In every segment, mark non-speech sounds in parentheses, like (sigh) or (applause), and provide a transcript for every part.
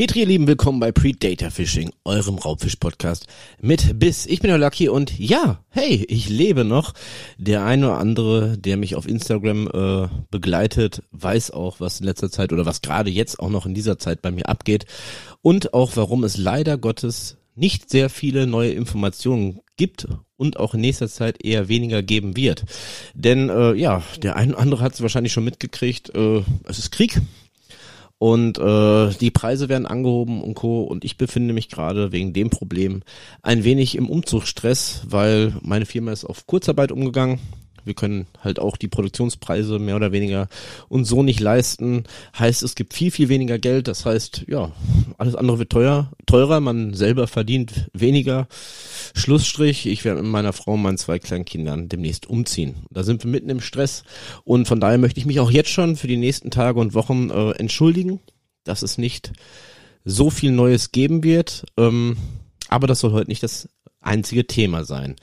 Petri, ihr Lieben, willkommen bei Predator Fishing, eurem Raubfisch-Podcast mit Biss. Ich bin der Lucky und ja, hey, ich lebe noch. Der eine oder andere, der mich auf Instagram äh, begleitet, weiß auch, was in letzter Zeit oder was gerade jetzt auch noch in dieser Zeit bei mir abgeht und auch warum es leider Gottes nicht sehr viele neue Informationen gibt und auch in nächster Zeit eher weniger geben wird. Denn äh, ja, der eine oder andere hat es wahrscheinlich schon mitgekriegt, äh, es ist Krieg und äh, die Preise werden angehoben und co. Und ich befinde mich gerade wegen dem Problem ein wenig im Umzugsstress, weil meine Firma ist auf Kurzarbeit umgegangen wir können halt auch die Produktionspreise mehr oder weniger uns so nicht leisten. Heißt, es gibt viel, viel weniger Geld. Das heißt, ja, alles andere wird teuer, teurer. Man selber verdient weniger. Schlussstrich. Ich werde mit meiner Frau und meinen zwei kleinen Kindern demnächst umziehen. Da sind wir mitten im Stress. Und von daher möchte ich mich auch jetzt schon für die nächsten Tage und Wochen äh, entschuldigen, dass es nicht so viel Neues geben wird. Ähm, aber das soll heute nicht das einzige Thema sein.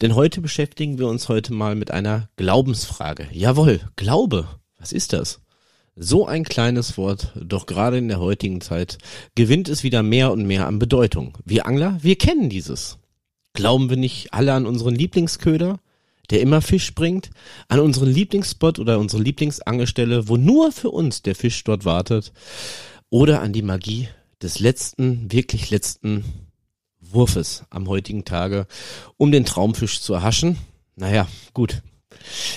Denn heute beschäftigen wir uns heute mal mit einer Glaubensfrage. Jawohl, Glaube. Was ist das? So ein kleines Wort, doch gerade in der heutigen Zeit gewinnt es wieder mehr und mehr an Bedeutung. Wir Angler, wir kennen dieses. Glauben wir nicht alle an unseren Lieblingsköder, der immer Fisch bringt, an unseren Lieblingsspot oder unsere Lieblingsangestelle, wo nur für uns der Fisch dort wartet, oder an die Magie des letzten, wirklich letzten Wurfes am heutigen Tage, um den Traumfisch zu erhaschen? Naja, gut.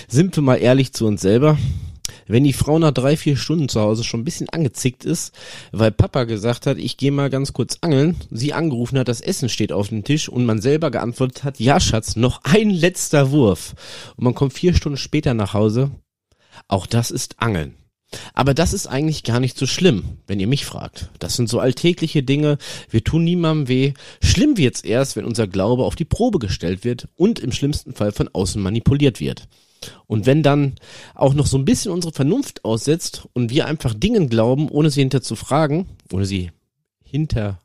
Sind wir mal ehrlich zu uns selber. Wenn die Frau nach drei, vier Stunden zu Hause schon ein bisschen angezickt ist, weil Papa gesagt hat, ich gehe mal ganz kurz angeln, sie angerufen hat, das Essen steht auf dem Tisch und man selber geantwortet hat, ja Schatz, noch ein letzter Wurf. Und man kommt vier Stunden später nach Hause, auch das ist Angeln. Aber das ist eigentlich gar nicht so schlimm, wenn ihr mich fragt. Das sind so alltägliche Dinge. Wir tun niemandem weh. Schlimm wird's erst, wenn unser Glaube auf die Probe gestellt wird und im schlimmsten Fall von außen manipuliert wird. Und wenn dann auch noch so ein bisschen unsere Vernunft aussetzt und wir einfach Dingen glauben, ohne sie hinter zu fragen, ohne sie hinter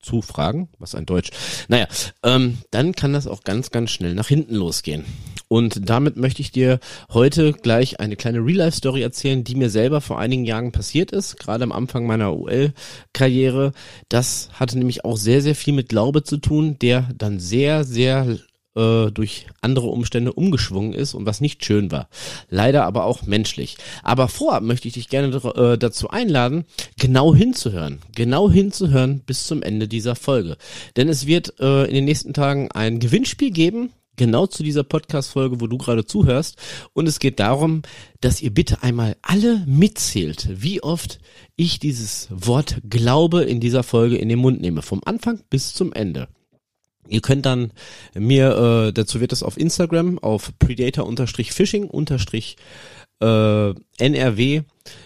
zu fragen, was ein Deutsch, naja, ähm, dann kann das auch ganz, ganz schnell nach hinten losgehen. Und damit möchte ich dir heute gleich eine kleine Real-Life-Story erzählen, die mir selber vor einigen Jahren passiert ist, gerade am Anfang meiner UL-Karriere. Das hatte nämlich auch sehr, sehr viel mit Glaube zu tun, der dann sehr, sehr äh, durch andere Umstände umgeschwungen ist und was nicht schön war. Leider aber auch menschlich. Aber vorab möchte ich dich gerne äh, dazu einladen, genau hinzuhören. Genau hinzuhören bis zum Ende dieser Folge. Denn es wird äh, in den nächsten Tagen ein Gewinnspiel geben genau zu dieser Podcast-Folge, wo du gerade zuhörst. Und es geht darum, dass ihr bitte einmal alle mitzählt, wie oft ich dieses Wort Glaube in dieser Folge in den Mund nehme, vom Anfang bis zum Ende. Ihr könnt dann mir, äh, dazu wird es auf Instagram, auf predator-fishing- äh,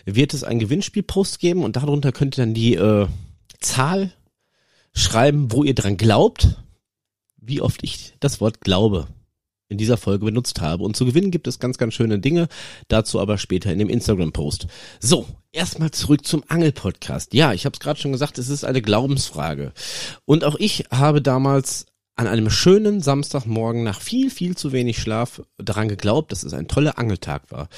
wird es ein Gewinnspielpost geben und darunter könnt ihr dann die äh, Zahl schreiben, wo ihr dran glaubt wie oft ich das Wort Glaube in dieser Folge benutzt habe. Und zu gewinnen gibt es ganz, ganz schöne Dinge. Dazu aber später in dem Instagram-Post. So, erstmal zurück zum Angel-Podcast. Ja, ich habe es gerade schon gesagt, es ist eine Glaubensfrage. Und auch ich habe damals an einem schönen Samstagmorgen nach viel, viel zu wenig Schlaf daran geglaubt, dass es ein toller Angeltag war.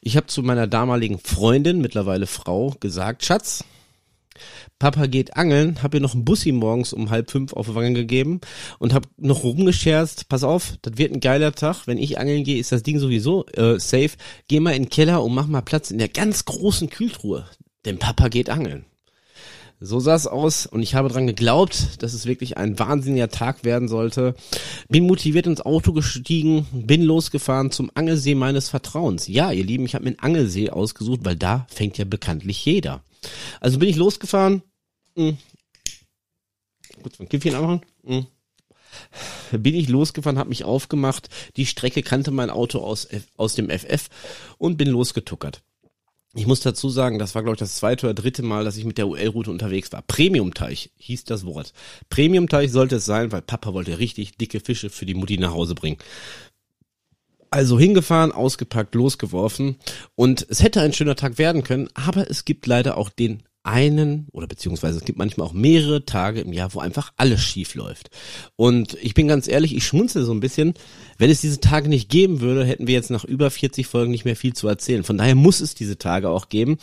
Ich habe zu meiner damaligen Freundin, mittlerweile Frau, gesagt, Schatz, Papa geht angeln, hab ihr noch einen Bussi morgens um halb fünf auf die Wangen gegeben und hab noch rumgescherzt, pass auf, das wird ein geiler Tag, wenn ich angeln gehe, ist das Ding sowieso äh, safe. Geh mal in den Keller und mach mal Platz in der ganz großen Kühltruhe, denn Papa geht angeln. So sah es aus und ich habe dran geglaubt, dass es wirklich ein wahnsinniger Tag werden sollte. Bin motiviert ins Auto gestiegen, bin losgefahren zum Angelsee meines Vertrauens. Ja, ihr Lieben, ich habe mir einen Angelsee ausgesucht, weil da fängt ja bekanntlich jeder. Also bin ich losgefahren, Mh. Kurz von Kiffchen anmachen. Mh. Bin ich losgefahren, habe mich aufgemacht. Die Strecke kannte mein Auto aus, aus dem FF und bin losgetuckert. Ich muss dazu sagen, das war, glaube ich, das zweite oder dritte Mal, dass ich mit der UL-Route unterwegs war. Premium-Teich hieß das Wort. Premium-Teich sollte es sein, weil Papa wollte richtig dicke Fische für die Mutti nach Hause bringen. Also hingefahren, ausgepackt, losgeworfen und es hätte ein schöner Tag werden können, aber es gibt leider auch den einen oder beziehungsweise es gibt manchmal auch mehrere Tage im Jahr, wo einfach alles schief läuft. Und ich bin ganz ehrlich, ich schmunzel so ein bisschen. Wenn es diese Tage nicht geben würde, hätten wir jetzt nach über 40 Folgen nicht mehr viel zu erzählen. Von daher muss es diese Tage auch geben.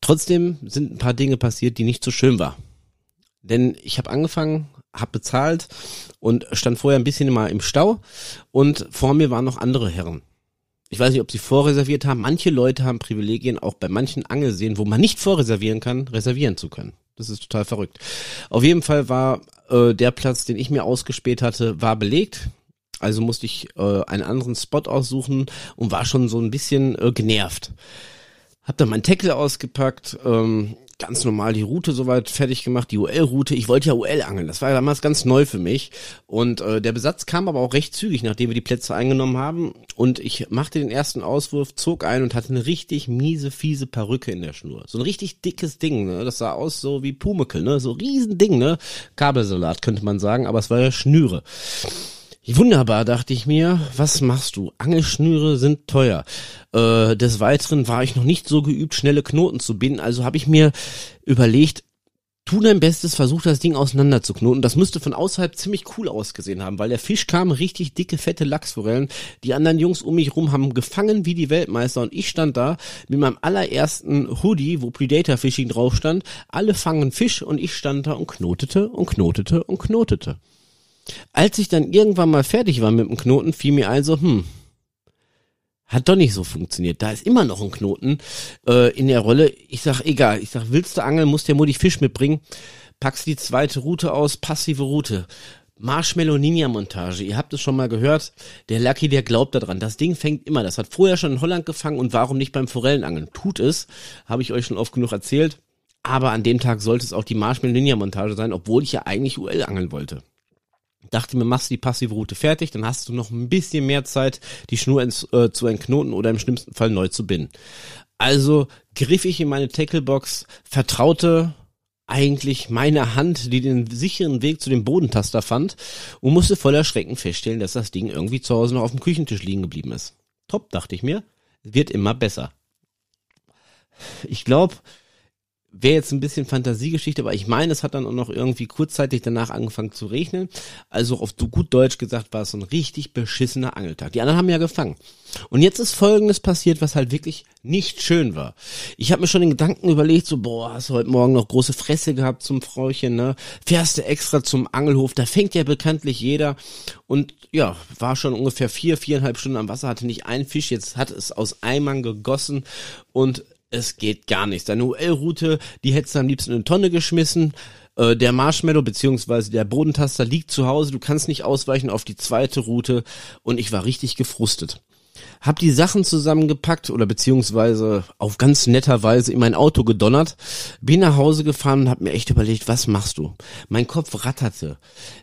Trotzdem sind ein paar Dinge passiert, die nicht so schön waren. Denn ich habe angefangen, habe bezahlt und stand vorher ein bisschen mal im Stau und vor mir waren noch andere Herren. Ich weiß nicht, ob sie vorreserviert haben. Manche Leute haben Privilegien, auch bei manchen Angelseen, wo man nicht vorreservieren kann, reservieren zu können. Das ist total verrückt. Auf jeden Fall war äh, der Platz, den ich mir ausgespäht hatte, war belegt. Also musste ich äh, einen anderen Spot aussuchen und war schon so ein bisschen äh, genervt. Hab dann meinen Tackle ausgepackt, ähm, ganz normal die Route soweit fertig gemacht, die UL-Route. Ich wollte ja UL angeln, das war damals ganz neu für mich. Und äh, der Besatz kam aber auch recht zügig, nachdem wir die Plätze eingenommen haben. Und ich machte den ersten Auswurf, zog ein und hatte eine richtig miese, fiese Perücke in der Schnur. So ein richtig dickes Ding, ne? Das sah aus so wie Pumuckel, ne? So riesen Ding, ne? Kabelsalat könnte man sagen, aber es war ja Schnüre. Wunderbar, dachte ich mir. Was machst du? Angelschnüre sind teuer. Äh, des Weiteren war ich noch nicht so geübt, schnelle Knoten zu binden. Also habe ich mir überlegt, tu dein Bestes, versuch das Ding auseinander zu knoten. Das müsste von außerhalb ziemlich cool ausgesehen haben, weil der Fisch kam richtig dicke, fette Lachsforellen. Die anderen Jungs um mich rum haben gefangen wie die Weltmeister und ich stand da mit meinem allerersten Hoodie, wo Predator Fishing drauf stand. Alle fangen Fisch und ich stand da und knotete und knotete und knotete. Als ich dann irgendwann mal fertig war mit dem Knoten, fiel mir also, hm, hat doch nicht so funktioniert. Da ist immer noch ein Knoten äh, in der Rolle. Ich sag, egal. Ich sag, willst du angeln, musst der Mutti Fisch mitbringen. Packst die zweite Route aus, passive Route. Marshmallow Ninja Montage. Ihr habt es schon mal gehört. Der Lucky, der glaubt daran. Das Ding fängt immer. Das hat vorher schon in Holland gefangen und warum nicht beim Forellenangeln? Tut es. Habe ich euch schon oft genug erzählt. Aber an dem Tag sollte es auch die Marshmallow Ninja Montage sein, obwohl ich ja eigentlich UL angeln wollte dachte mir, machst du die passive Route fertig, dann hast du noch ein bisschen mehr Zeit, die Schnur ins, äh, zu entknoten oder im schlimmsten Fall neu zu binden. Also griff ich in meine Tacklebox, vertraute eigentlich meine Hand, die den sicheren Weg zu dem Bodentaster fand und musste voller Schrecken feststellen, dass das Ding irgendwie zu Hause noch auf dem Küchentisch liegen geblieben ist. Top, dachte ich mir, wird immer besser. Ich glaube, wäre jetzt ein bisschen Fantasiegeschichte, aber ich meine, es hat dann auch noch irgendwie kurzzeitig danach angefangen zu regnen. Also auf gut Deutsch gesagt war es so ein richtig beschissener Angeltag. Die anderen haben ja gefangen. Und jetzt ist Folgendes passiert, was halt wirklich nicht schön war. Ich habe mir schon den Gedanken überlegt, so, boah, hast du heute Morgen noch große Fresse gehabt zum Frauchen, ne? Fährst du extra zum Angelhof, da fängt ja bekanntlich jeder. Und ja, war schon ungefähr vier, viereinhalb Stunden am Wasser, hatte nicht einen Fisch, jetzt hat es aus Eimern gegossen und es geht gar nicht. Deine UL-Route, die hättest du am liebsten in eine Tonne geschmissen. Äh, der Marshmallow beziehungsweise der Bodentaster liegt zu Hause. Du kannst nicht ausweichen auf die zweite Route. Und ich war richtig gefrustet hab die Sachen zusammengepackt oder beziehungsweise auf ganz netter Weise in mein Auto gedonnert, bin nach Hause gefahren und hab mir echt überlegt, was machst du? Mein Kopf ratterte,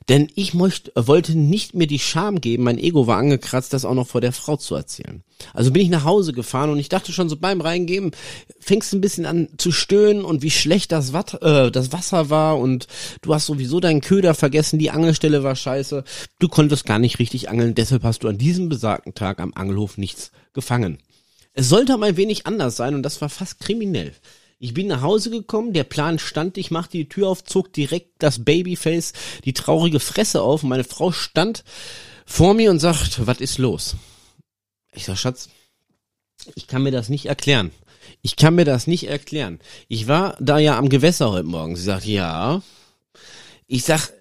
denn ich möchte, wollte nicht mir die Scham geben, mein Ego war angekratzt, das auch noch vor der Frau zu erzählen. Also bin ich nach Hause gefahren und ich dachte schon so beim Reingeben, fängst ein bisschen an zu stöhnen und wie schlecht das, Wat äh, das Wasser war und du hast sowieso deinen Köder vergessen, die Angelstelle war scheiße, du konntest gar nicht richtig angeln, deshalb hast du an diesem besagten Tag am Angelhof nichts gefangen. Es sollte aber ein wenig anders sein und das war fast kriminell. Ich bin nach Hause gekommen, der Plan stand, ich machte die Tür auf, zog direkt das Babyface, die traurige Fresse auf und meine Frau stand vor mir und sagt, was ist los? Ich sag, Schatz, ich kann mir das nicht erklären. Ich kann mir das nicht erklären. Ich war da ja am Gewässer heute Morgen. Sie sagt, ja. Ich sag,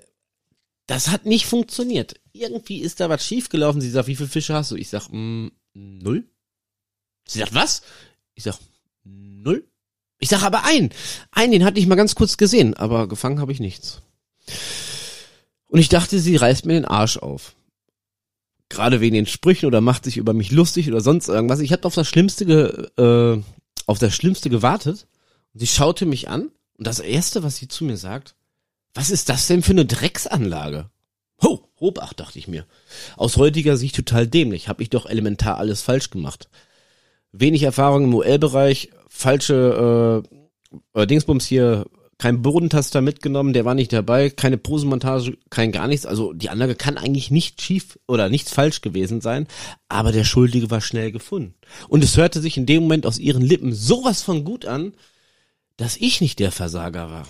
das hat nicht funktioniert. Irgendwie ist da was schiefgelaufen. Sie sagt, wie viele Fische hast du? Ich sag, mm, null. Sie sagt, was? Ich sag, null. Ich sag aber ein. Einen, den hatte ich mal ganz kurz gesehen, aber gefangen habe ich nichts. Und ich dachte, sie reißt mir den Arsch auf gerade wegen den Sprüchen oder macht sich über mich lustig oder sonst irgendwas. Ich habe auf das Schlimmste äh, auf das Schlimmste gewartet und sie schaute mich an und das erste, was sie zu mir sagt, was ist das denn für eine Drecksanlage? Ho, Hobach, dachte ich mir. Aus heutiger Sicht total dämlich. Hab ich doch elementar alles falsch gemacht. Wenig Erfahrung im UL-Bereich, falsche äh, äh, Dingsbums hier kein Bodentaster mitgenommen, der war nicht dabei, keine Posenmontage, kein gar nichts. Also die Anlage kann eigentlich nicht schief oder nichts falsch gewesen sein, aber der Schuldige war schnell gefunden. Und es hörte sich in dem Moment aus ihren Lippen sowas von gut an, dass ich nicht der Versager war.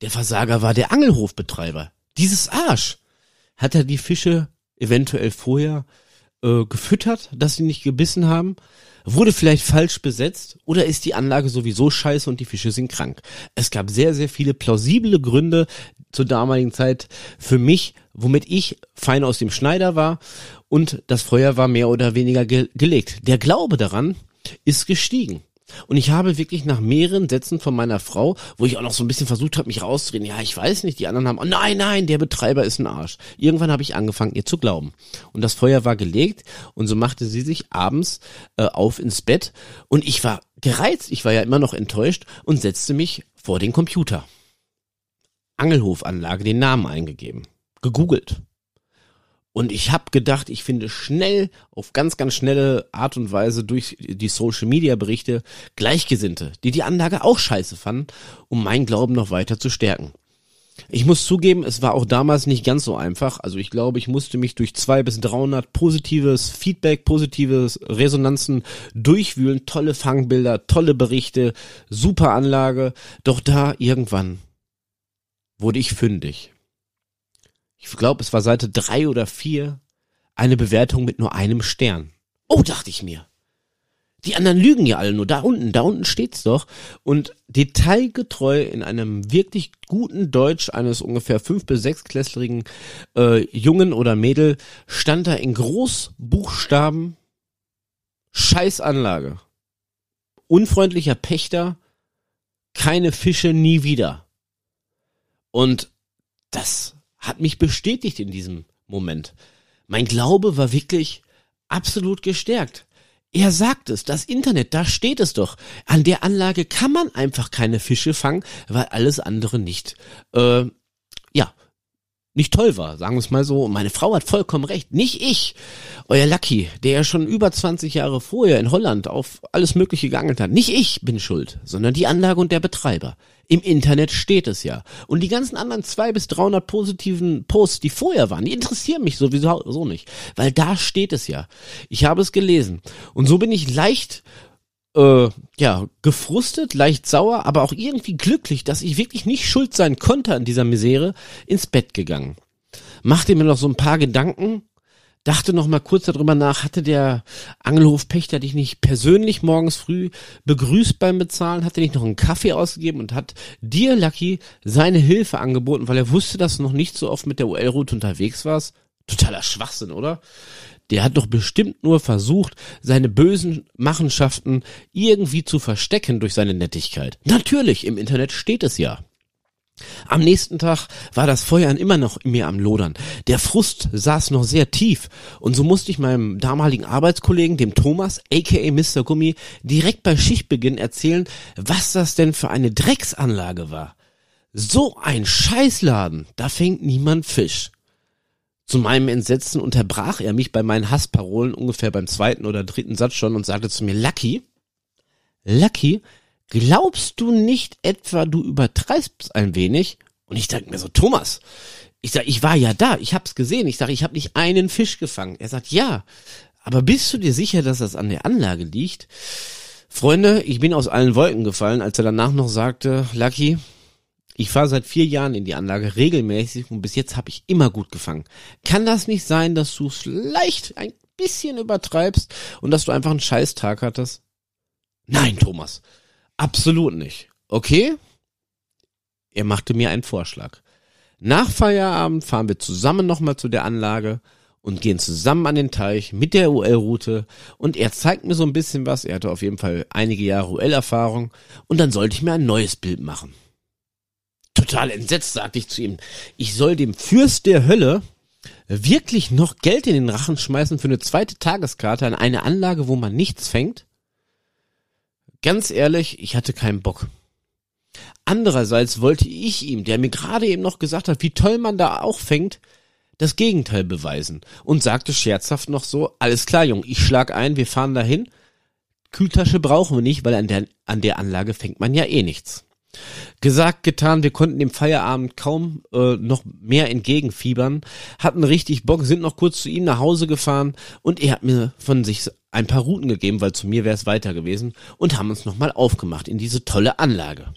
Der Versager war der Angelhofbetreiber. Dieses Arsch. Hat er die Fische eventuell vorher äh, gefüttert, dass sie nicht gebissen haben? Wurde vielleicht falsch besetzt oder ist die Anlage sowieso scheiße und die Fische sind krank? Es gab sehr, sehr viele plausible Gründe zur damaligen Zeit für mich, womit ich fein aus dem Schneider war und das Feuer war mehr oder weniger ge gelegt. Der Glaube daran ist gestiegen. Und ich habe wirklich nach mehreren Sätzen von meiner Frau, wo ich auch noch so ein bisschen versucht habe, mich rauszureden, ja, ich weiß nicht, die anderen haben, oh nein, nein, der Betreiber ist ein Arsch. Irgendwann habe ich angefangen, ihr zu glauben. Und das Feuer war gelegt und so machte sie sich abends äh, auf ins Bett und ich war gereizt, ich war ja immer noch enttäuscht und setzte mich vor den Computer. Angelhofanlage, den Namen eingegeben, gegoogelt. Und ich habe gedacht, ich finde schnell, auf ganz, ganz schnelle Art und Weise durch die Social-Media-Berichte Gleichgesinnte, die die Anlage auch scheiße fanden, um meinen Glauben noch weiter zu stärken. Ich muss zugeben, es war auch damals nicht ganz so einfach. Also ich glaube, ich musste mich durch zwei bis 300 positives Feedback, positives Resonanzen durchwühlen. Tolle Fangbilder, tolle Berichte, super Anlage. Doch da irgendwann wurde ich fündig ich glaube, es war Seite drei oder vier, eine Bewertung mit nur einem Stern. Oh, dachte ich mir. Die anderen lügen ja alle nur. Da unten, da unten steht's doch. Und detailgetreu in einem wirklich guten Deutsch eines ungefähr fünf bis sechsklässrigen äh, Jungen oder Mädel stand da in Großbuchstaben Scheißanlage. Unfreundlicher Pächter, keine Fische nie wieder. Und das hat mich bestätigt in diesem Moment. Mein Glaube war wirklich absolut gestärkt. Er sagt es, das Internet, da steht es doch. An der Anlage kann man einfach keine Fische fangen, weil alles andere nicht, äh, ja, nicht toll war, sagen wir es mal so. Und meine Frau hat vollkommen recht, nicht ich. Euer Lucky, der ja schon über 20 Jahre vorher in Holland auf alles Mögliche geangelt hat. Nicht ich bin schuld, sondern die Anlage und der Betreiber. Im Internet steht es ja. Und die ganzen anderen zwei bis 300 positiven Posts, die vorher waren, die interessieren mich sowieso so nicht. Weil da steht es ja. Ich habe es gelesen. Und so bin ich leicht äh, ja, gefrustet, leicht sauer, aber auch irgendwie glücklich, dass ich wirklich nicht schuld sein konnte an dieser Misere, ins Bett gegangen. Machte mir noch so ein paar Gedanken, dachte noch mal kurz darüber nach, hatte der Angelhofpächter dich nicht persönlich morgens früh begrüßt beim Bezahlen, hat er nicht noch einen Kaffee ausgegeben und hat dir, Lucky, seine Hilfe angeboten, weil er wusste, dass du noch nicht so oft mit der UL-Route unterwegs warst? Totaler Schwachsinn, oder? Der hat doch bestimmt nur versucht, seine bösen Machenschaften irgendwie zu verstecken durch seine Nettigkeit. Natürlich, im Internet steht es ja. Am nächsten Tag war das Feuer immer noch in mir am Lodern. Der Frust saß noch sehr tief und so musste ich meinem damaligen Arbeitskollegen, dem Thomas, aka Mr. Gummi, direkt bei Schichtbeginn erzählen, was das denn für eine Drecksanlage war. So ein Scheißladen, da fängt niemand Fisch. Zu meinem Entsetzen unterbrach er mich bei meinen Hassparolen ungefähr beim zweiten oder dritten Satz schon und sagte zu mir, Lucky, Lucky, glaubst du nicht etwa, du übertreibst ein wenig? Und ich dachte mir so, Thomas, ich sag, ich war ja da, ich hab's gesehen. Ich sag, ich habe nicht einen Fisch gefangen. Er sagt, ja, aber bist du dir sicher, dass das an der Anlage liegt? Freunde, ich bin aus allen Wolken gefallen, als er danach noch sagte, Lucky, ich fahre seit vier Jahren in die Anlage regelmäßig und bis jetzt habe ich immer gut gefangen. Kann das nicht sein, dass du es vielleicht ein bisschen übertreibst und dass du einfach einen Scheißtag hattest? Nein, Thomas. Absolut nicht. Okay? Er machte mir einen Vorschlag. Nach Feierabend fahren wir zusammen nochmal zu der Anlage und gehen zusammen an den Teich mit der UL-Route und er zeigt mir so ein bisschen was. Er hatte auf jeden Fall einige Jahre UL-Erfahrung und dann sollte ich mir ein neues Bild machen total entsetzt, sagte ich zu ihm. Ich soll dem Fürst der Hölle wirklich noch Geld in den Rachen schmeißen für eine zweite Tageskarte an eine Anlage, wo man nichts fängt? Ganz ehrlich, ich hatte keinen Bock. Andererseits wollte ich ihm, der mir gerade eben noch gesagt hat, wie toll man da auch fängt, das Gegenteil beweisen und sagte scherzhaft noch so, alles klar, Jung, ich schlag ein, wir fahren dahin. Kühltasche brauchen wir nicht, weil an der, an der Anlage fängt man ja eh nichts. Gesagt, getan, wir konnten dem Feierabend kaum äh, noch mehr entgegenfiebern, hatten richtig Bock, sind noch kurz zu ihm nach Hause gefahren und er hat mir von sich ein paar Routen gegeben, weil zu mir wäre es weiter gewesen und haben uns nochmal aufgemacht in diese tolle Anlage.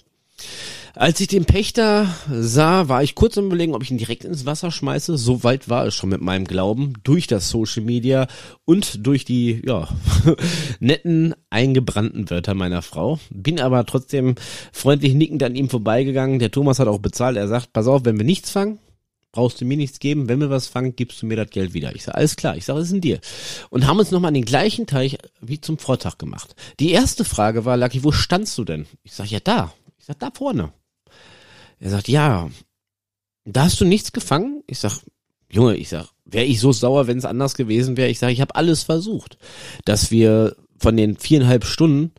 Als ich den Pächter sah, war ich kurz am überlegen, ob ich ihn direkt ins Wasser schmeiße. So weit war es schon mit meinem Glauben durch das Social Media und durch die ja (laughs) netten eingebrannten Wörter meiner Frau. Bin aber trotzdem freundlich nickend an ihm vorbeigegangen. Der Thomas hat auch bezahlt. Er sagt: Pass auf, wenn wir nichts fangen, brauchst du mir nichts geben. Wenn wir was fangen, gibst du mir das Geld wieder. Ich sage, alles klar. Ich sage, es ist ein Deal. Und haben uns nochmal an den gleichen Teich wie zum Vortag gemacht. Die erste Frage war, Lucky, wo standst du denn? Ich sage, ja, da. Ich sage, da vorne. Er sagt, ja, da hast du nichts gefangen? Ich sag, Junge, ich sag, wäre ich so sauer, wenn es anders gewesen wäre? Ich sag, ich habe alles versucht, dass wir von den viereinhalb Stunden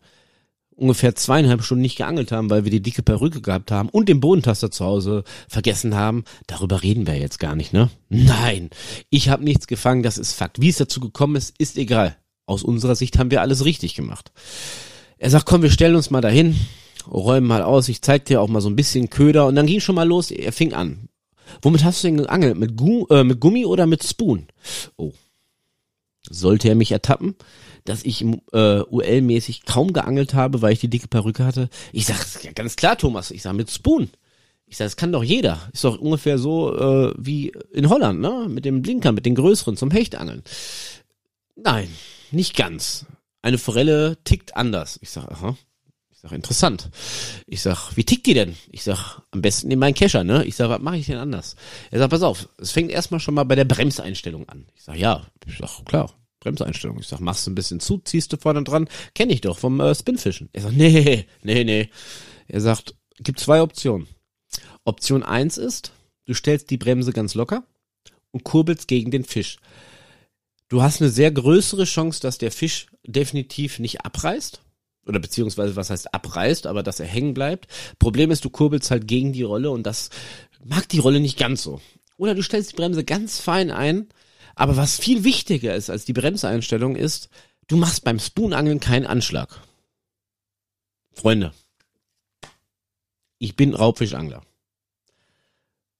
ungefähr zweieinhalb Stunden nicht geangelt haben, weil wir die dicke Perücke gehabt haben und den Bodentaster zu Hause vergessen haben. Darüber reden wir jetzt gar nicht, ne? Nein, ich habe nichts gefangen, das ist Fakt. Wie es dazu gekommen ist, ist egal. Aus unserer Sicht haben wir alles richtig gemacht. Er sagt, komm, wir stellen uns mal dahin, räumen mal aus, ich zeig dir auch mal so ein bisschen Köder und dann ging schon mal los, er fing an. Womit hast du denn geangelt? Mit, Gu äh, mit Gummi oder mit Spoon? Oh. Sollte er mich ertappen? dass ich äh, UL-mäßig kaum geangelt habe, weil ich die dicke Perücke hatte. Ich sag, ja ganz klar, Thomas, ich sag mit Spoon. Ich sag, das kann doch jeder. Ist doch ungefähr so äh, wie in Holland, ne? Mit dem Blinker, mit den größeren zum Hechtangeln. Nein, nicht ganz. Eine Forelle tickt anders. Ich sag, aha. Ich sag, interessant. Ich sag, wie tickt die denn? Ich sag, am besten in meinen Kescher, ne? Ich sag, was mache ich denn anders? Er sagt, pass auf, es fängt erstmal schon mal bei der Bremseinstellung an. Ich sag, ja, ich sag, klar, Bremseinstellung. Ich sag, machst du ein bisschen zu, ziehst du vorne dran, kenne ich doch vom äh, Spinfischen. Er sagt, (laughs) nee, nee, nee. Er sagt, gibt zwei Optionen. Option eins ist, du stellst die Bremse ganz locker und kurbelst gegen den Fisch. Du hast eine sehr größere Chance, dass der Fisch definitiv nicht abreißt. Oder beziehungsweise, was heißt abreißt, aber dass er hängen bleibt. Problem ist, du kurbelst halt gegen die Rolle und das mag die Rolle nicht ganz so. Oder du stellst die Bremse ganz fein ein aber was viel wichtiger ist als die Bremseinstellung ist, du machst beim Spoonangeln keinen Anschlag. Freunde, ich bin Raubfischangler.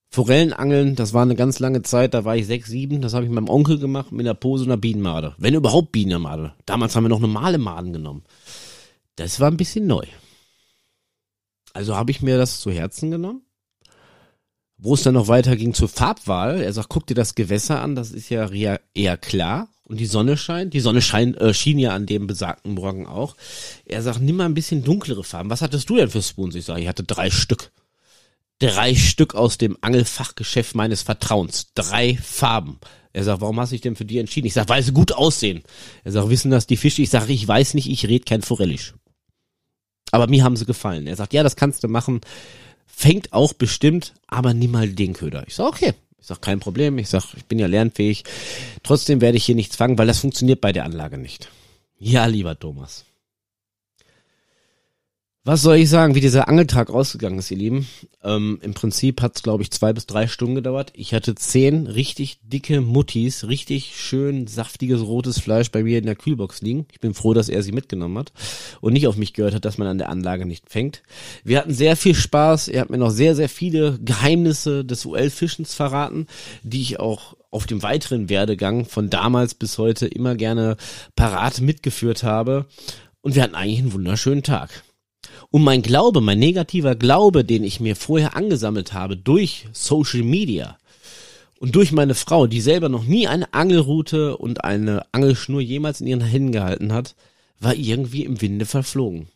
Forellenangeln, das war eine ganz lange Zeit, da war ich sechs, sieben, das habe ich mit meinem Onkel gemacht mit einer Pose einer Bienenmade. Wenn überhaupt Bienenmade. Damals haben wir noch normale Maden genommen. Das war ein bisschen neu. Also habe ich mir das zu Herzen genommen wo es dann noch weiter ging zur Farbwahl, er sagt, guck dir das Gewässer an, das ist ja eher klar und die Sonne scheint. Die Sonne scheint, äh, schien ja an dem besagten Morgen auch. Er sagt, nimm mal ein bisschen dunklere Farben. Was hattest du denn für Spoons? Ich sage, ich hatte drei Stück. Drei Stück aus dem Angelfachgeschäft meines Vertrauens. Drei Farben. Er sagt, warum hast du dich denn für die entschieden? Ich sage, weil sie gut aussehen. Er sagt, wissen das die Fische? Ich sage, ich weiß nicht, ich red kein Forellisch. Aber mir haben sie gefallen. Er sagt, ja, das kannst du machen fängt auch bestimmt, aber nimm mal den Köder. Ich sag, okay. Ich sag, kein Problem. Ich sag, ich bin ja lernfähig. Trotzdem werde ich hier nichts fangen, weil das funktioniert bei der Anlage nicht. Ja, lieber Thomas. Was soll ich sagen, wie dieser Angeltag ausgegangen ist, ihr Lieben? Ähm, Im Prinzip hat es, glaube ich, zwei bis drei Stunden gedauert. Ich hatte zehn richtig dicke Muttis, richtig schön saftiges rotes Fleisch bei mir in der Kühlbox liegen. Ich bin froh, dass er sie mitgenommen hat und nicht auf mich gehört hat, dass man an der Anlage nicht fängt. Wir hatten sehr viel Spaß. Er hat mir noch sehr, sehr viele Geheimnisse des UL-Fischens verraten, die ich auch auf dem weiteren Werdegang von damals bis heute immer gerne parat mitgeführt habe. Und wir hatten eigentlich einen wunderschönen Tag. Und mein Glaube, mein negativer Glaube, den ich mir vorher angesammelt habe durch Social Media und durch meine Frau, die selber noch nie eine Angelrute und eine Angelschnur jemals in ihren Händen gehalten hat, war irgendwie im Winde verflogen.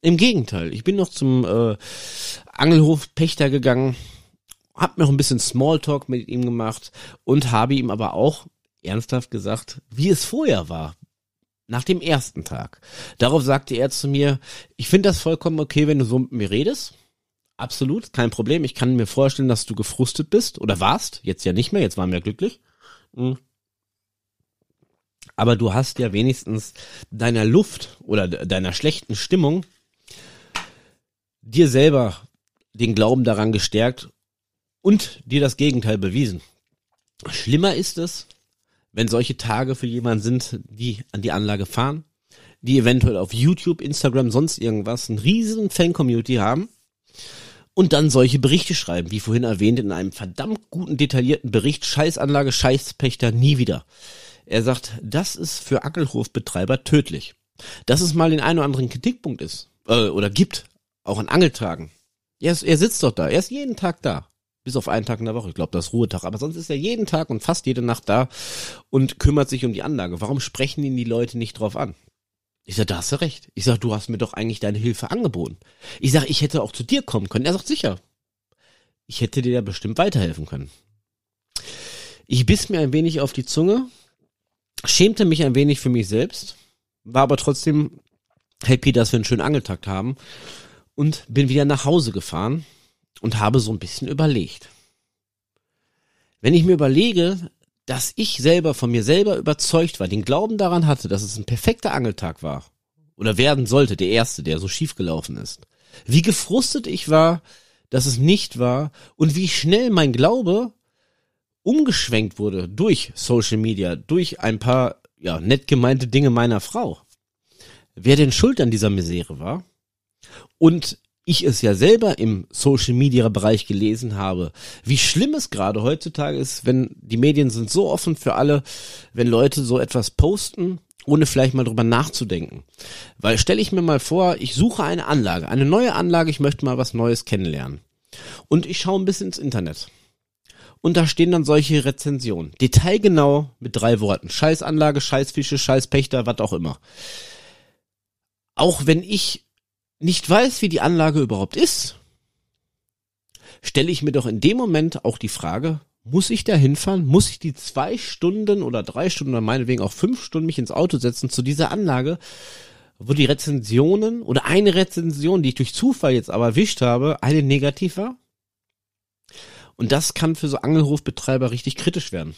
Im Gegenteil, ich bin noch zum äh, Angelhof Pächter gegangen, hab noch ein bisschen Smalltalk mit ihm gemacht und habe ihm aber auch ernsthaft gesagt, wie es vorher war, nach dem ersten Tag. Darauf sagte er zu mir, ich finde das vollkommen okay, wenn du so mit mir redest. Absolut, kein Problem. Ich kann mir vorstellen, dass du gefrustet bist oder warst. Jetzt ja nicht mehr, jetzt waren wir glücklich. Mhm. Aber du hast ja wenigstens deiner Luft oder deiner schlechten Stimmung dir selber den Glauben daran gestärkt und dir das Gegenteil bewiesen. Schlimmer ist es, wenn solche Tage für jemanden sind, die an die Anlage fahren, die eventuell auf YouTube, Instagram, sonst irgendwas einen riesen Fan-Community haben und dann solche Berichte schreiben, wie vorhin erwähnt in einem verdammt guten, detaillierten Bericht, Scheißanlage, Scheißpächter, nie wieder. Er sagt, das ist für Angelhofbetreiber tödlich. Dass es mal den einen oder anderen Kritikpunkt ist, äh, oder gibt, auch an Angeltagen, Er, ist, er sitzt doch da. Er ist jeden Tag da. Bis auf einen Tag in der Woche. Ich glaube, das ist Ruhetag. Aber sonst ist er jeden Tag und fast jede Nacht da und kümmert sich um die Anlage. Warum sprechen ihn die Leute nicht drauf an? Ich sag, da hast du recht. Ich sag, du hast mir doch eigentlich deine Hilfe angeboten. Ich sag, ich hätte auch zu dir kommen können. Er sagt, sicher. Ich hätte dir da bestimmt weiterhelfen können. Ich biss mir ein wenig auf die Zunge, schämte mich ein wenig für mich selbst, war aber trotzdem happy, dass wir einen schönen Angeltakt haben und bin wieder nach Hause gefahren und habe so ein bisschen überlegt. Wenn ich mir überlege, dass ich selber von mir selber überzeugt war, den Glauben daran hatte, dass es ein perfekter Angeltag war oder werden sollte, der erste, der so schief gelaufen ist. Wie gefrustet ich war, dass es nicht war und wie schnell mein Glaube umgeschwenkt wurde durch Social Media, durch ein paar ja nett gemeinte Dinge meiner Frau. Wer denn schuld an dieser Misere war und ich es ja selber im Social Media Bereich gelesen habe, wie schlimm es gerade heutzutage ist, wenn die Medien sind so offen für alle, wenn Leute so etwas posten, ohne vielleicht mal drüber nachzudenken. Weil stelle ich mir mal vor, ich suche eine Anlage, eine neue Anlage, ich möchte mal was Neues kennenlernen. Und ich schaue ein bisschen ins Internet. Und da stehen dann solche Rezensionen. Detailgenau mit drei Worten. Scheißanlage, Scheißfische, Scheißpächter, was auch immer. Auch wenn ich nicht weiß, wie die Anlage überhaupt ist, stelle ich mir doch in dem Moment auch die Frage, muss ich da hinfahren? Muss ich die zwei Stunden oder drei Stunden oder meinetwegen auch fünf Stunden mich ins Auto setzen zu dieser Anlage, wo die Rezensionen oder eine Rezension, die ich durch Zufall jetzt aber erwischt habe, eine negativ war? Und das kann für so Angelhofbetreiber richtig kritisch werden.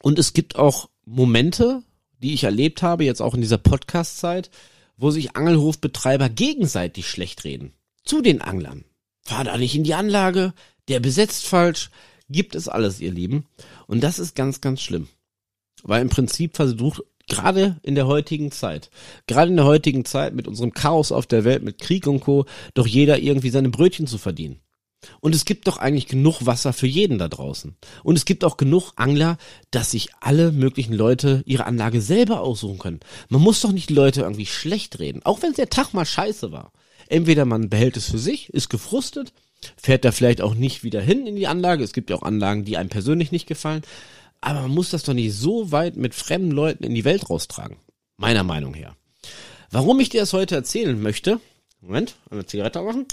Und es gibt auch Momente, die ich erlebt habe, jetzt auch in dieser Podcast-Zeit, wo sich Angelhofbetreiber gegenseitig schlecht reden. Zu den Anglern. Fahr da nicht in die Anlage, der besetzt falsch, gibt es alles, ihr Lieben. Und das ist ganz, ganz schlimm. Weil im Prinzip versucht, gerade in der heutigen Zeit, gerade in der heutigen Zeit mit unserem Chaos auf der Welt, mit Krieg und Co., doch jeder irgendwie seine Brötchen zu verdienen. Und es gibt doch eigentlich genug Wasser für jeden da draußen. Und es gibt auch genug Angler, dass sich alle möglichen Leute ihre Anlage selber aussuchen können. Man muss doch nicht Leute irgendwie schlecht reden, auch wenn der Tag mal scheiße war. Entweder man behält es für sich, ist gefrustet, fährt da vielleicht auch nicht wieder hin in die Anlage. Es gibt ja auch Anlagen, die einem persönlich nicht gefallen. Aber man muss das doch nicht so weit mit fremden Leuten in die Welt raustragen. Meiner Meinung her. Warum ich dir das heute erzählen möchte, Moment, eine Zigarette machen.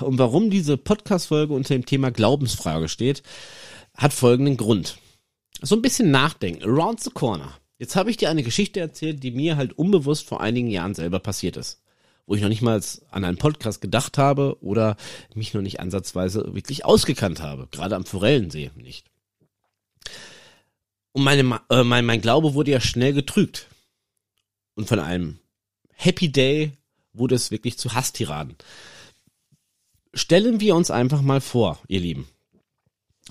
Und warum diese Podcast-Folge unter dem Thema Glaubensfrage steht, hat folgenden Grund. So ein bisschen nachdenken. Around the corner. Jetzt habe ich dir eine Geschichte erzählt, die mir halt unbewusst vor einigen Jahren selber passiert ist. Wo ich noch nicht mal an einen Podcast gedacht habe oder mich noch nicht ansatzweise wirklich ausgekannt habe. Gerade am Forellensee nicht. Und meine, äh, mein, mein Glaube wurde ja schnell getrügt. Und von einem Happy Day wurde es wirklich zu Hasstiraden stellen wir uns einfach mal vor, ihr Lieben.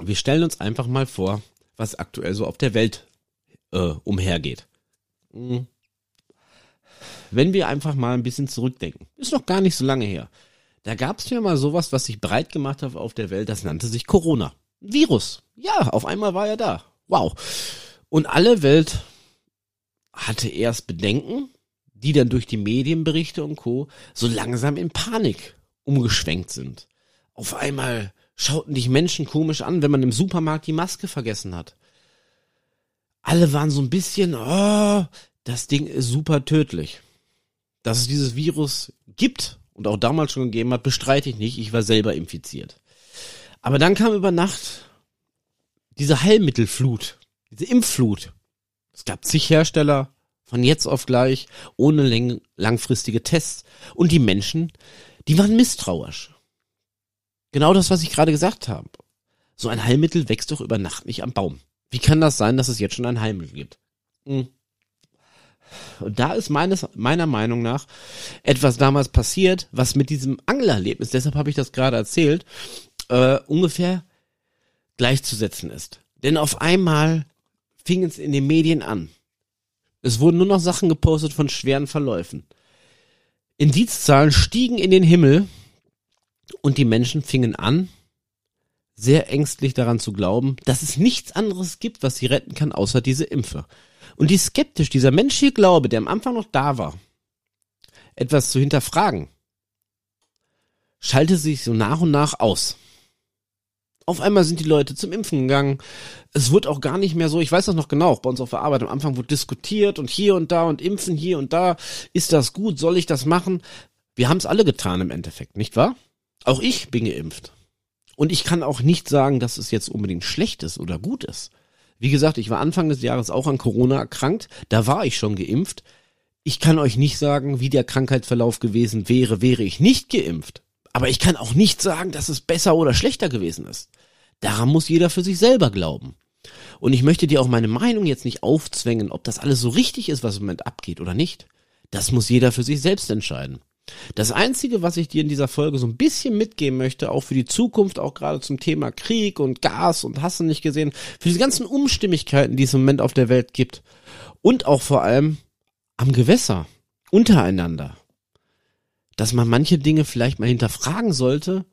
Wir stellen uns einfach mal vor, was aktuell so auf der Welt äh, umhergeht. Mhm. Wenn wir einfach mal ein bisschen zurückdenken, ist noch gar nicht so lange her. Da gab es ja mal sowas, was sich breit gemacht hat auf der Welt, das nannte sich Corona. Virus. Ja, auf einmal war er da. Wow. Und alle Welt hatte erst Bedenken, die dann durch die Medienberichte und Co. so langsam in Panik umgeschwenkt sind. Auf einmal schauten dich Menschen komisch an, wenn man im Supermarkt die Maske vergessen hat. Alle waren so ein bisschen, oh, das Ding ist super tödlich. Dass es dieses Virus gibt und auch damals schon gegeben hat, bestreite ich nicht. Ich war selber infiziert. Aber dann kam über Nacht diese Heilmittelflut, diese Impfflut. Es gab zig Hersteller von jetzt auf gleich ohne langfristige Tests und die Menschen die waren misstrauisch. Genau das, was ich gerade gesagt habe. So ein Heilmittel wächst doch über Nacht nicht am Baum. Wie kann das sein, dass es jetzt schon ein Heilmittel gibt? Hm. Und da ist meines, meiner Meinung nach etwas damals passiert, was mit diesem Anglerlebnis, deshalb habe ich das gerade erzählt, äh, ungefähr gleichzusetzen ist. Denn auf einmal fing es in den Medien an. Es wurden nur noch Sachen gepostet von schweren Verläufen. Indizzahlen stiegen in den Himmel und die Menschen fingen an, sehr ängstlich daran zu glauben, dass es nichts anderes gibt, was sie retten kann, außer diese Impfe. Und die skeptisch, dieser menschliche Glaube, der am Anfang noch da war, etwas zu hinterfragen, schaltet sich so nach und nach aus. Auf einmal sind die Leute zum Impfen gegangen. Es wird auch gar nicht mehr so, ich weiß das noch genau, bei uns auf der Arbeit am Anfang wurde diskutiert und hier und da und impfen hier und da. Ist das gut? Soll ich das machen? Wir haben es alle getan im Endeffekt, nicht wahr? Auch ich bin geimpft. Und ich kann auch nicht sagen, dass es jetzt unbedingt schlecht ist oder gut ist. Wie gesagt, ich war Anfang des Jahres auch an Corona erkrankt. Da war ich schon geimpft. Ich kann euch nicht sagen, wie der Krankheitsverlauf gewesen wäre, wäre ich nicht geimpft. Aber ich kann auch nicht sagen, dass es besser oder schlechter gewesen ist. Daran muss jeder für sich selber glauben. Und ich möchte dir auch meine Meinung jetzt nicht aufzwängen, ob das alles so richtig ist, was im Moment abgeht oder nicht. Das muss jeder für sich selbst entscheiden. Das Einzige, was ich dir in dieser Folge so ein bisschen mitgeben möchte, auch für die Zukunft, auch gerade zum Thema Krieg und Gas und hast nicht gesehen, für diese ganzen Umstimmigkeiten, die es im Moment auf der Welt gibt und auch vor allem am Gewässer, untereinander, dass man manche Dinge vielleicht mal hinterfragen sollte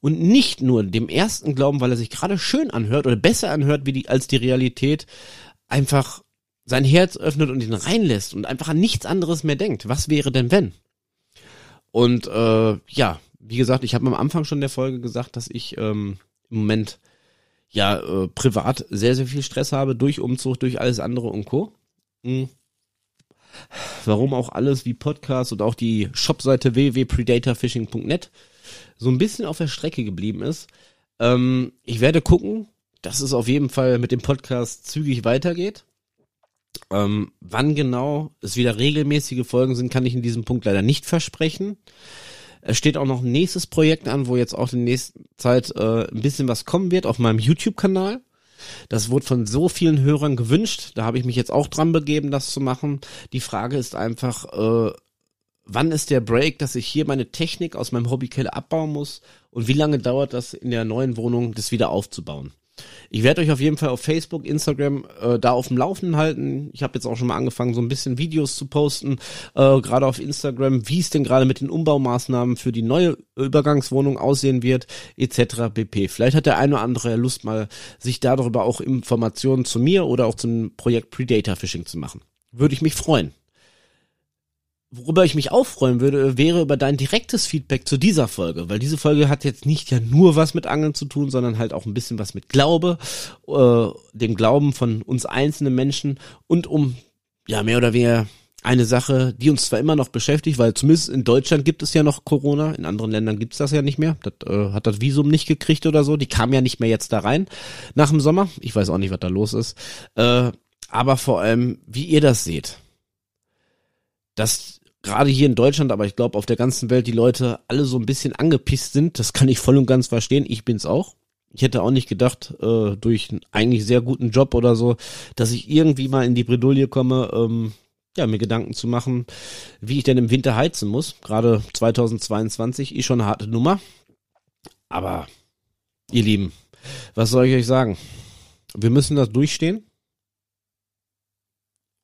und nicht nur dem ersten glauben, weil er sich gerade schön anhört oder besser anhört wie die, als die Realität, einfach sein Herz öffnet und ihn reinlässt und einfach an nichts anderes mehr denkt. Was wäre denn wenn? Und äh, ja, wie gesagt, ich habe am Anfang schon der Folge gesagt, dass ich ähm, im Moment ja äh, privat sehr, sehr viel Stress habe durch Umzug, durch alles andere und Co. Mhm. Warum auch alles wie Podcast und auch die Shopseite www.predatorfishing.net so ein bisschen auf der Strecke geblieben ist. Ähm, ich werde gucken, dass es auf jeden Fall mit dem Podcast zügig weitergeht. Ähm, wann genau es wieder regelmäßige Folgen sind, kann ich in diesem Punkt leider nicht versprechen. Es steht auch noch ein nächstes Projekt an, wo jetzt auch in der nächsten Zeit äh, ein bisschen was kommen wird auf meinem YouTube-Kanal. Das wurde von so vielen Hörern gewünscht. Da habe ich mich jetzt auch dran begeben, das zu machen. Die Frage ist einfach, äh, wann ist der Break, dass ich hier meine Technik aus meinem Hobbykeller abbauen muss und wie lange dauert das in der neuen Wohnung, das wieder aufzubauen. Ich werde euch auf jeden Fall auf Facebook, Instagram äh, da auf dem Laufenden halten. Ich habe jetzt auch schon mal angefangen, so ein bisschen Videos zu posten, äh, gerade auf Instagram, wie es denn gerade mit den Umbaumaßnahmen für die neue Übergangswohnung aussehen wird, etc. pp. Vielleicht hat der eine oder andere Lust mal, sich darüber auch Informationen zu mir oder auch zum Projekt Predator Fishing zu machen. Würde ich mich freuen. Worüber ich mich auch freuen würde, wäre über dein direktes Feedback zu dieser Folge, weil diese Folge hat jetzt nicht ja nur was mit Angeln zu tun, sondern halt auch ein bisschen was mit Glaube, äh, dem Glauben von uns einzelnen Menschen und um ja mehr oder weniger eine Sache, die uns zwar immer noch beschäftigt, weil zumindest in Deutschland gibt es ja noch Corona, in anderen Ländern gibt's das ja nicht mehr. Das äh, hat das Visum nicht gekriegt oder so. Die kam ja nicht mehr jetzt da rein nach dem Sommer. Ich weiß auch nicht, was da los ist. Äh, aber vor allem, wie ihr das seht. Dass gerade hier in Deutschland, aber ich glaube auf der ganzen Welt die Leute alle so ein bisschen angepisst sind. Das kann ich voll und ganz verstehen. Ich bin's auch. Ich hätte auch nicht gedacht, äh, durch einen eigentlich sehr guten Job oder so, dass ich irgendwie mal in die Bredouille komme, ähm, ja, mir Gedanken zu machen, wie ich denn im Winter heizen muss. Gerade 2022 ist schon eine harte Nummer. Aber, ihr Lieben, was soll ich euch sagen? Wir müssen das durchstehen.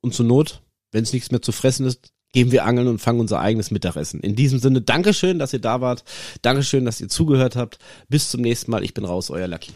Und zur Not, wenn es nichts mehr zu fressen ist, gehen wir angeln und fangen unser eigenes Mittagessen. In diesem Sinne, Dankeschön, dass ihr da wart. Dankeschön, dass ihr zugehört habt. Bis zum nächsten Mal. Ich bin raus, euer Lucky.